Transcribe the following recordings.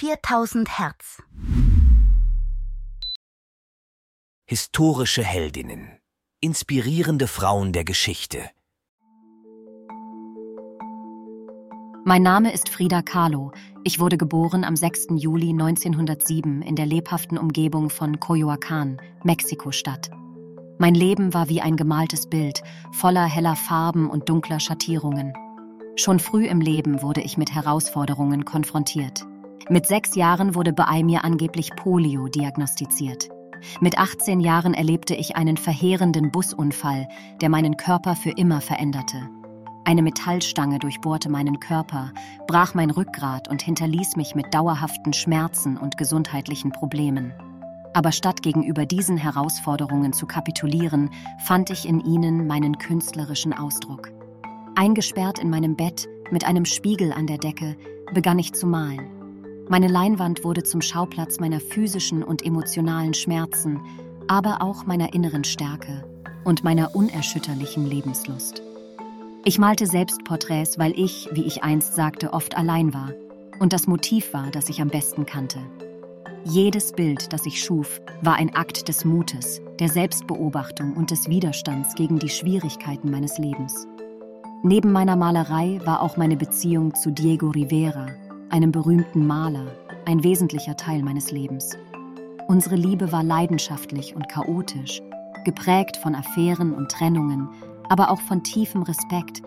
4000 Hertz. Historische Heldinnen. Inspirierende Frauen der Geschichte. Mein Name ist Frida Kahlo. Ich wurde geboren am 6. Juli 1907 in der lebhaften Umgebung von Coyoacán, Mexiko-Stadt. Mein Leben war wie ein gemaltes Bild, voller heller Farben und dunkler Schattierungen. Schon früh im Leben wurde ich mit Herausforderungen konfrontiert. Mit sechs Jahren wurde bei mir angeblich Polio diagnostiziert. Mit 18 Jahren erlebte ich einen verheerenden Busunfall, der meinen Körper für immer veränderte. Eine Metallstange durchbohrte meinen Körper, brach mein Rückgrat und hinterließ mich mit dauerhaften Schmerzen und gesundheitlichen Problemen. Aber statt gegenüber diesen Herausforderungen zu kapitulieren, fand ich in ihnen meinen künstlerischen Ausdruck. Eingesperrt in meinem Bett, mit einem Spiegel an der Decke, begann ich zu malen. Meine Leinwand wurde zum Schauplatz meiner physischen und emotionalen Schmerzen, aber auch meiner inneren Stärke und meiner unerschütterlichen Lebenslust. Ich malte Selbstporträts, weil ich, wie ich einst sagte, oft allein war und das Motiv war, das ich am besten kannte. Jedes Bild, das ich schuf, war ein Akt des Mutes, der Selbstbeobachtung und des Widerstands gegen die Schwierigkeiten meines Lebens. Neben meiner Malerei war auch meine Beziehung zu Diego Rivera, einem berühmten Maler, ein wesentlicher Teil meines Lebens. Unsere Liebe war leidenschaftlich und chaotisch, geprägt von Affären und Trennungen, aber auch von tiefem Respekt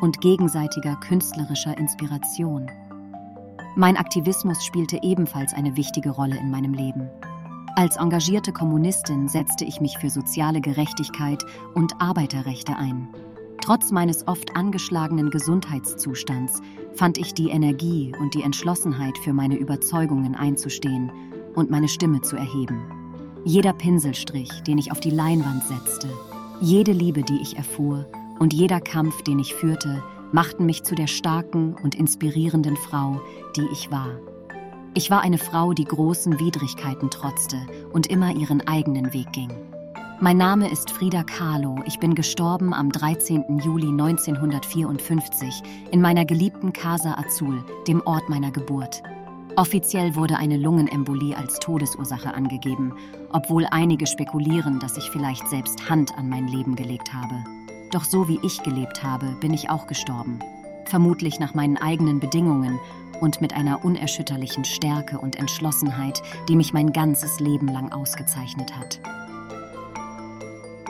und gegenseitiger künstlerischer Inspiration. Mein Aktivismus spielte ebenfalls eine wichtige Rolle in meinem Leben. Als engagierte Kommunistin setzte ich mich für soziale Gerechtigkeit und Arbeiterrechte ein. Trotz meines oft angeschlagenen Gesundheitszustands fand ich die Energie und die Entschlossenheit, für meine Überzeugungen einzustehen und meine Stimme zu erheben. Jeder Pinselstrich, den ich auf die Leinwand setzte, jede Liebe, die ich erfuhr und jeder Kampf, den ich führte, machten mich zu der starken und inspirierenden Frau, die ich war. Ich war eine Frau, die großen Widrigkeiten trotzte und immer ihren eigenen Weg ging. Mein Name ist Frida Kahlo. Ich bin gestorben am 13. Juli 1954 in meiner geliebten Casa Azul, dem Ort meiner Geburt. Offiziell wurde eine Lungenembolie als Todesursache angegeben, obwohl einige spekulieren, dass ich vielleicht selbst Hand an mein Leben gelegt habe. Doch so wie ich gelebt habe, bin ich auch gestorben. Vermutlich nach meinen eigenen Bedingungen und mit einer unerschütterlichen Stärke und Entschlossenheit, die mich mein ganzes Leben lang ausgezeichnet hat.